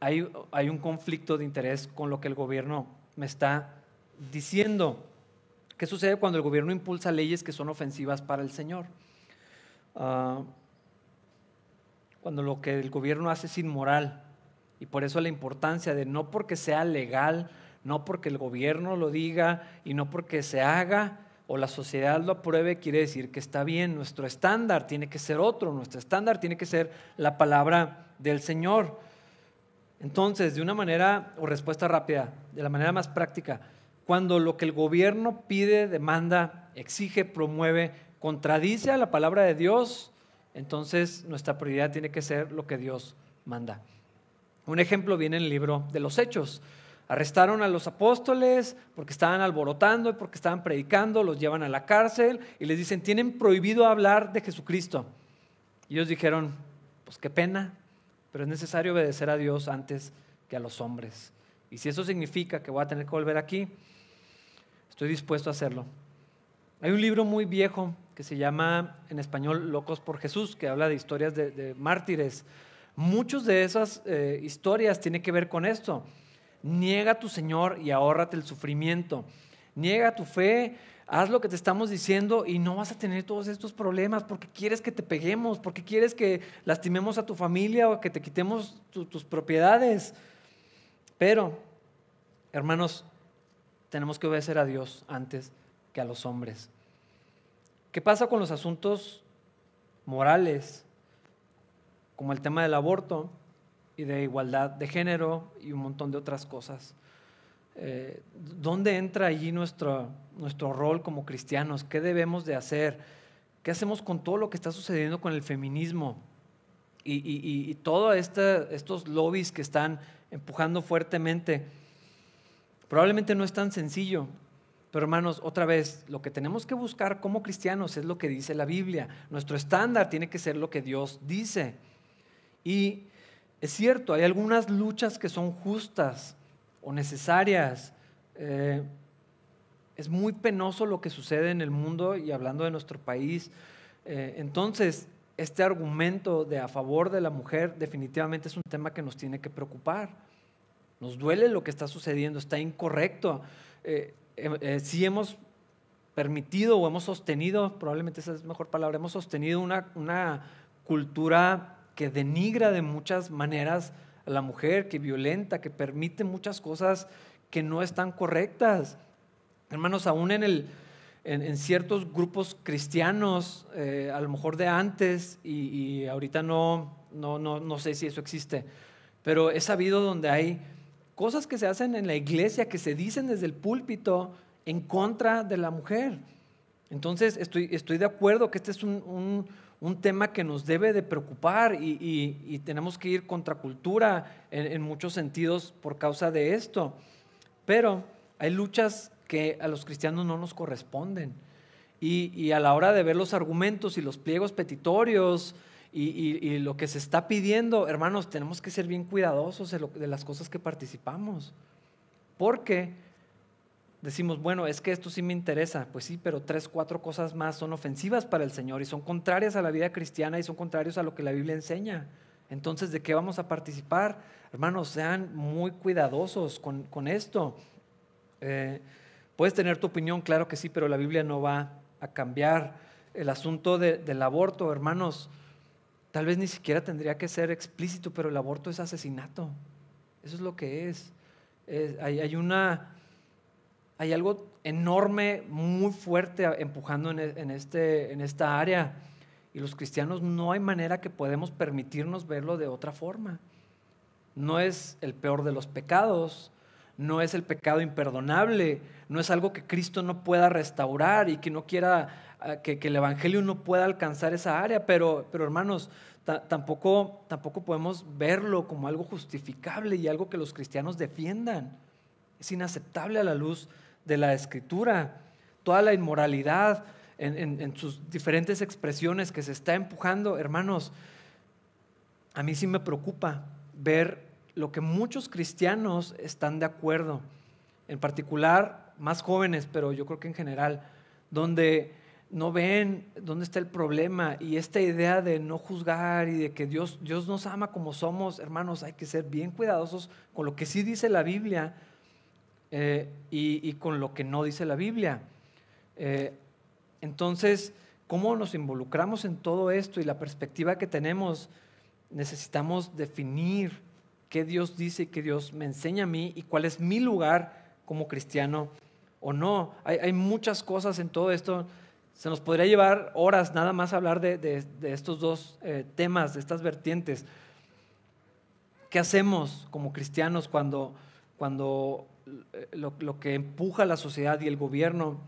hay, un conflicto de interés con lo que el gobierno me está diciendo. ¿Qué sucede cuando el gobierno impulsa leyes que son ofensivas para el Señor? Ah, cuando lo que el gobierno hace es inmoral. Y por eso la importancia de no porque sea legal, no porque el gobierno lo diga y no porque se haga o la sociedad lo apruebe, quiere decir que está bien. Nuestro estándar tiene que ser otro, nuestro estándar tiene que ser la palabra del Señor. Entonces, de una manera o respuesta rápida, de la manera más práctica, cuando lo que el gobierno pide, demanda, exige, promueve, contradice a la palabra de Dios, entonces nuestra prioridad tiene que ser lo que Dios manda. Un ejemplo viene en el libro de los Hechos. Arrestaron a los apóstoles porque estaban alborotando y porque estaban predicando, los llevan a la cárcel y les dicen, tienen prohibido hablar de Jesucristo. Y ellos dijeron, pues qué pena, pero es necesario obedecer a Dios antes que a los hombres. Y si eso significa que voy a tener que volver aquí, estoy dispuesto a hacerlo. Hay un libro muy viejo que se llama en español Locos por Jesús, que habla de historias de, mártires. Muchas de esas eh, historias tienen que ver con esto. Niega a tu Señor y ahórrate el sufrimiento. Niega tu fe haz lo que te estamos diciendo y no vas a tener todos estos problemas porque quieres que te peguemos, porque quieres que lastimemos a tu familia o que te quitemos tus propiedades. Pero, hermanos, tenemos que obedecer a Dios antes que a los hombres. ¿Qué pasa con los asuntos morales, como el tema del aborto y de igualdad de género y un montón de otras cosas? Eh, ¿dónde entra allí nuestro, nuestro rol como cristianos? ¿Qué debemos de hacer? ¿Qué hacemos con todo lo que está sucediendo con el feminismo? Y, todos estos lobbies que están empujando fuertemente. Probablemente no es tan sencillo, pero hermanos, otra vez, lo que tenemos que buscar como cristianos es lo que dice la Biblia. Nuestro estándar tiene que ser lo que Dios dice. Y es cierto, hay algunas luchas que son justas, necesarias. Eh, es muy penoso lo que sucede en el mundo y hablando de nuestro país. Eh, entonces, este argumento de a favor de la mujer definitivamente es un tema que nos tiene que preocupar. Nos duele lo que está sucediendo, está incorrecto. Eh, si hemos permitido o hemos sostenido, probablemente esa es mejor palabra, hemos sostenido una, una cultura que denigra de muchas maneras a la mujer, que violenta, que permite muchas cosas que no están correctas. Hermanos, aún en, el, en, ciertos grupos cristianos, eh, a lo mejor de antes, y, ahorita no, no, no, no sé si eso existe, pero he sabido donde hay cosas que se hacen en la iglesia, que se dicen desde el púlpito en contra de la mujer. Entonces, estoy, estoy de acuerdo que este es un, tema que nos debe de preocupar y, tenemos que ir contra cultura en, muchos sentidos por causa de esto. Pero hay luchas que a los cristianos no nos corresponden. Y, a la hora de ver los argumentos y los pliegos petitorios y, lo que se está pidiendo, hermanos, tenemos que ser bien cuidadosos de, de las cosas que participamos. Porque decimos, bueno, es que esto sí me interesa. Pues sí, pero tres, cuatro cosas más son ofensivas para el Señor y son contrarias a la vida cristiana y son contrarios a lo que la Biblia enseña. Entonces, ¿de qué vamos a participar? Hermanos, sean muy cuidadosos con, esto. Eh, puedes tener tu opinión, claro que sí, pero la Biblia no va a cambiar. El asunto del aborto, hermanos, tal vez ni siquiera tendría que ser explícito, pero el aborto es asesinato. Eso es lo que es. hay una hay algo enorme, muy fuerte empujando e, en, este, en esta área. Y los cristianos no hay manera que podemos permitirnos verlo de otra forma. No es el peor de los pecados, no es el pecado imperdonable, no es algo que Cristo no pueda restaurar y que no quiera ah, que, el Evangelio no pueda alcanzar esa área, pero, pero hermanos, tampoco, tampoco podemos verlo como algo justificable y algo que los cristianos defiendan. Es inaceptable a la luz de la escritura, toda la inmoralidad en, sus diferentes expresiones que se está empujando, hermanos, a mí sí me preocupa ver lo que muchos cristianos están de acuerdo, en particular más jóvenes, pero yo creo que en general, donde no ven dónde está el problema y esta idea de no juzgar y de que Dios, Dios nos ama como somos, hermanos, hay que ser bien cuidadosos con lo que sí dice la Biblia eh, y, con lo que no dice la Biblia. Eh, entonces, ¿cómo nos involucramos en todo esto y la perspectiva que tenemos? Necesitamos definir qué Dios dice y qué Dios me enseña a mí y cuál es mi lugar como cristiano o no. Hay, muchas cosas en todo esto. Se nos podría llevar horas nada más hablar de, estos dos eh, temas, de estas vertientes. ¿Qué hacemos como cristianos cuando, cuando lo, que empuja a la sociedad y el gobierno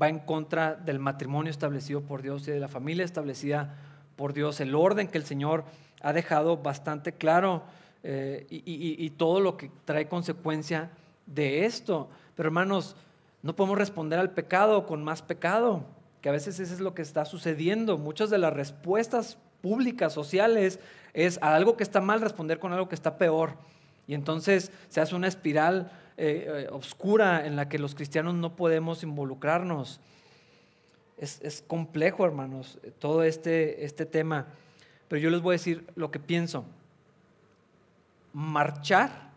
va en contra del matrimonio establecido por Dios y de la familia establecida por Dios, el orden que el Señor ha dejado bastante claro eh, y, todo lo que trae consecuencia de esto. Pero hermanos, no podemos responder al pecado con más pecado, que a veces eso es lo que está sucediendo. Muchas de las respuestas públicas, sociales, es a algo que está mal responder con algo que está peor. Y entonces se hace una espiral eh, eh, oscura en la que los cristianos no podemos involucrarnos. Es, complejo, hermanos, todo este, este tema. Pero yo les voy a decir lo que pienso. Marchar.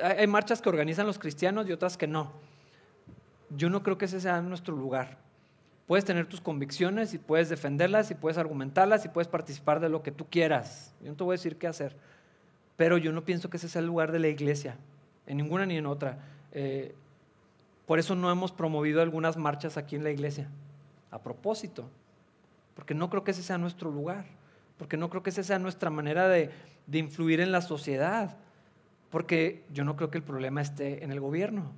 Hay marchas que organizan los cristianos y otras que no. Yo no creo que ese sea nuestro lugar. Puedes tener tus convicciones y puedes defenderlas y puedes argumentarlas y puedes participar de lo que tú quieras. Yo no te voy a decir qué hacer. Pero yo no pienso que ese sea el lugar de la iglesia en ninguna ni en otra. Eh, por eso no hemos promovido algunas marchas aquí en la iglesia, a propósito, porque no creo que ese sea nuestro lugar, porque no creo que esa sea nuestra manera de, influir en la sociedad, porque yo no creo que el problema esté en el gobierno.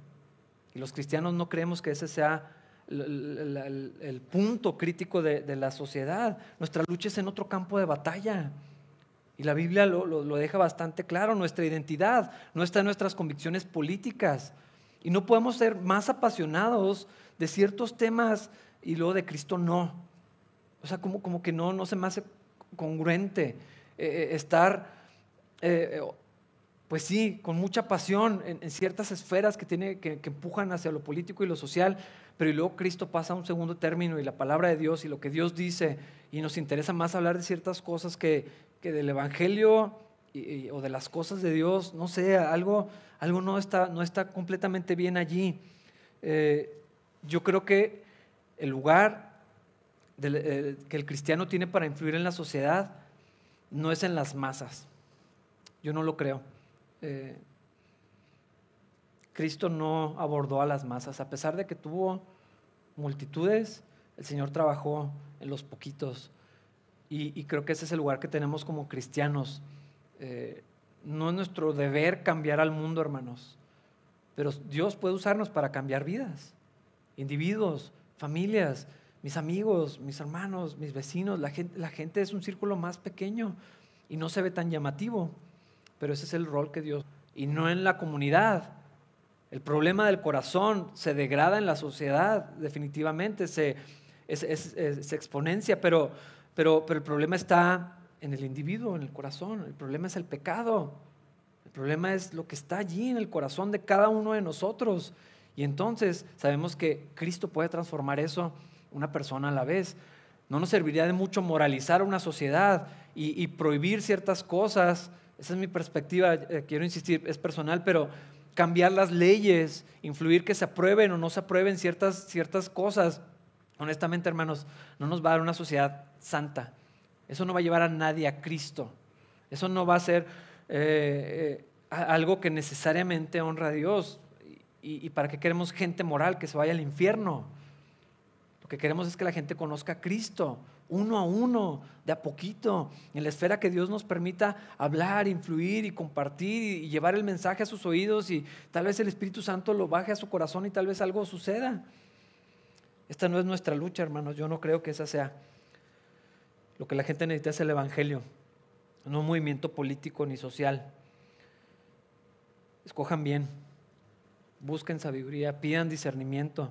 Y los cristianos no creemos que ese sea el, punto crítico de, de, la sociedad. Nuestra lucha es en otro campo de batalla. Y la Biblia lo, deja bastante claro, nuestra identidad no está en nuestras convicciones políticas. Y no podemos ser más apasionados de ciertos temas y luego de Cristo no. O sea, como, como que no, no se me hace congruente eh, eh, estar, eh, pues sí, con mucha pasión en, ciertas esferas que, tiene, que, empujan hacia lo político y lo social, pero luego Cristo pasa a un segundo término y la palabra de Dios y lo que Dios dice y nos interesa más hablar de ciertas cosas que, que del Evangelio o de las cosas de Dios, no sé, algo, algo no, está, no está completamente bien allí. Eh, yo creo que el lugar eh, que el cristiano tiene para influir en la sociedad no es en las masas. Yo no lo creo. Eh, Cristo no abordó a las masas, a pesar de que tuvo multitudes, el Señor trabajó en los poquitos. Y, creo que ese es el lugar que tenemos como cristianos. Eh, No es nuestro deber cambiar al mundo, hermanos. Pero Dios puede usarnos para cambiar vidas, individuos, familias, mis amigos, mis hermanos, mis vecinos. La gente, la gente es un círculo más pequeño y no se ve tan llamativo. Pero ese es el rol que Dios... Y no en la comunidad. El problema del corazón se degrada en la sociedad, definitivamente, se, exponencia, pero, pero, pero el problema está en el individuo, en el corazón. El problema es el pecado. El problema es lo que está allí en el corazón de cada uno de nosotros. Y entonces sabemos que Cristo puede transformar eso una persona a la vez. No nos serviría de mucho moralizar a una sociedad y, prohibir ciertas cosas. Esa es mi perspectiva, eh, quiero insistir, es personal, pero cambiar las leyes, influir que se aprueben o no se aprueben ciertas, ciertas cosas, honestamente hermanos, no nos va a dar una sociedad santa. Eso no va a llevar a nadie a Cristo. Eso no va a ser eh, eh, algo que necesariamente honra a Dios. Y, y, para qué queremos gente moral que se vaya al infierno? Lo que queremos es que la gente conozca a Cristo, uno a uno, de a poquito, en la esfera que Dios nos permita hablar, influir y compartir y llevar el mensaje a sus oídos y tal vez el Espíritu Santo lo baje a su corazón y tal vez algo suceda. Esta no es nuestra lucha, hermanos. Yo no creo que esa sea lo que la gente necesita es el Evangelio, no un movimiento político ni social. Escojan bien, busquen sabiduría, pidan discernimiento.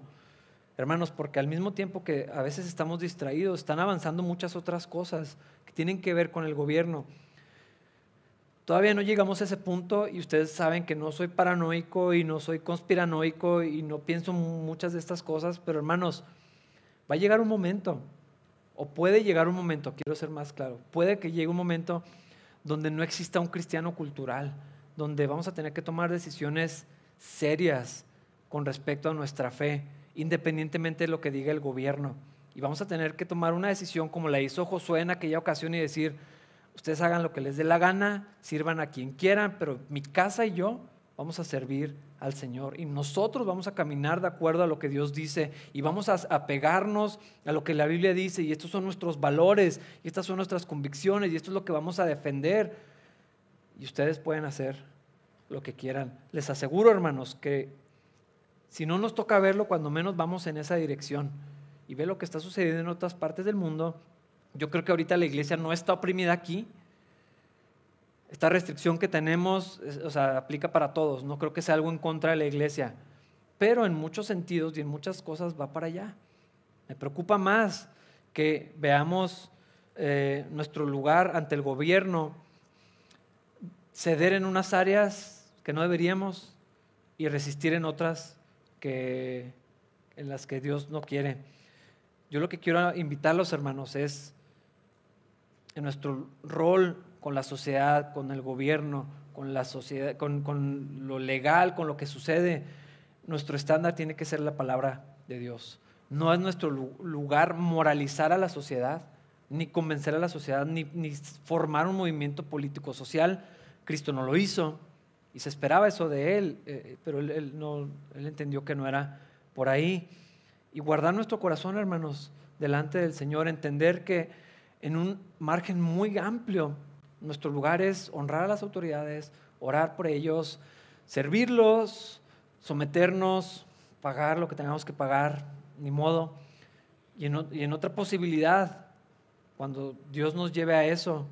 Hermanos, porque al mismo tiempo que a veces estamos distraídos, están avanzando muchas otras cosas que tienen que ver con el gobierno. Todavía no llegamos a ese punto y ustedes saben que no soy paranoico y no soy conspiranoico y no pienso muchas de estas cosas, pero hermanos, va a llegar un momento o puede llegar un momento, quiero ser más claro, puede que llegue un momento donde no exista un cristiano cultural, donde vamos a tener que tomar decisiones serias con respecto a nuestra fe, independientemente de lo que diga el gobierno. Y vamos a tener que tomar una decisión como la hizo Josué en aquella ocasión y decir, ustedes hagan lo que les dé la gana, sirvan a quien quieran, pero mi casa y yo vamos a servir al Señor y nosotros vamos a caminar de acuerdo a lo que Dios dice y vamos a apegarnos a lo que la Biblia dice y estos son nuestros valores y estas son nuestras convicciones y esto es lo que vamos a defender y ustedes pueden hacer lo que quieran. Les aseguro, hermanos, que si no nos toca verlo, cuando menos vamos en esa dirección y ve lo que está sucediendo en otras partes del mundo, yo creo que ahorita la iglesia no está oprimida aquí, esta restricción que tenemos, o sea, aplica para todos. No creo que sea algo en contra de la iglesia, pero en muchos sentidos y en muchas cosas va para allá. Me preocupa más que veamos eh, nuestro lugar ante el gobierno ceder en unas áreas que no deberíamos y resistir en otras que, en las que Dios no quiere. Yo lo que quiero invitar a los hermanos es nuestro rol con la sociedad, con el gobierno, con la sociedad, con, lo legal, con lo que sucede. Nuestro estándar tiene que ser la palabra de Dios. No es nuestro lugar moralizar a la sociedad, ni convencer a la sociedad, ni, formar un movimiento político social. Cristo no lo hizo y se esperaba eso de él, eh, pero él, no, él entendió que no era por ahí. Y guardar nuestro corazón, hermanos, delante del Señor, entender que en un margen muy amplio nuestro lugar es honrar a las autoridades, orar por ellos, servirlos, someternos, pagar lo que tengamos que pagar, ni modo. Y en, otra posibilidad, cuando Dios nos lleve a eso,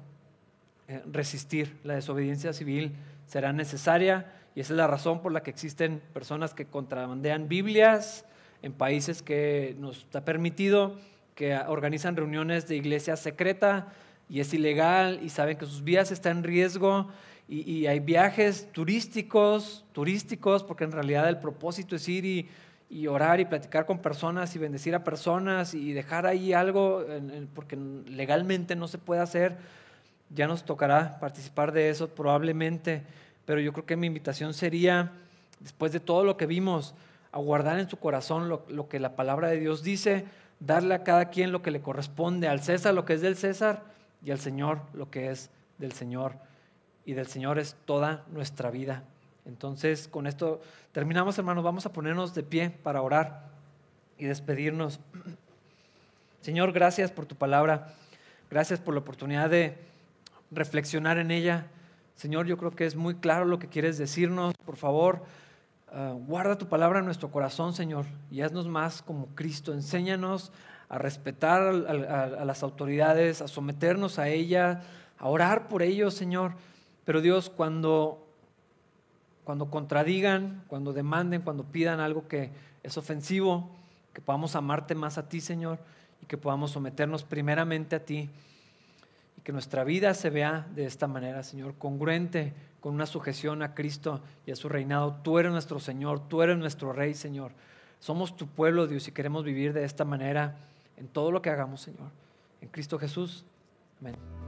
eh, resistir la desobediencia civil será necesaria y esa es la razón por la que existen personas que contrabandean Biblias en países que nos está permitido, que organizan reuniones de iglesia secreta, y es ilegal y saben que sus vidas están en riesgo y, hay viajes turísticos, turísticos, porque en realidad el propósito es ir y, orar y platicar con personas y bendecir a personas y dejar ahí algo, porque legalmente no se puede hacer. Ya nos tocará participar de eso probablemente, pero yo creo que mi invitación sería, después de todo lo que vimos, a guardar en su corazón lo, lo que la palabra de Dios dice, darle a cada quien lo que le corresponde, al César lo que es del César y al Señor lo que es del Señor. Y del Señor es toda nuestra vida. Entonces, con esto terminamos, hermanos. Vamos a ponernos de pie para orar y despedirnos. Señor, gracias por tu palabra. Gracias por la oportunidad de reflexionar en ella. Señor, yo creo que es muy claro lo que quieres decirnos. Por favor, ah, guarda tu palabra en nuestro corazón, Señor, y haznos más como Cristo. Enséñanos a respetar a, las autoridades, a someternos a ellas, a orar por ellos, Señor. Pero Dios, cuando, cuando contradigan, cuando demanden, cuando pidan algo que es ofensivo, que podamos amarte más a ti, Señor, y que podamos someternos primeramente a ti, y que nuestra vida se vea de esta manera, Señor, congruente con una sujeción a Cristo y a su reinado. Tú eres nuestro Señor, tú eres nuestro Rey, Señor. Somos tu pueblo, Dios, y queremos vivir de esta manera en todo lo que hagamos, Señor. En Cristo Jesús. Amén.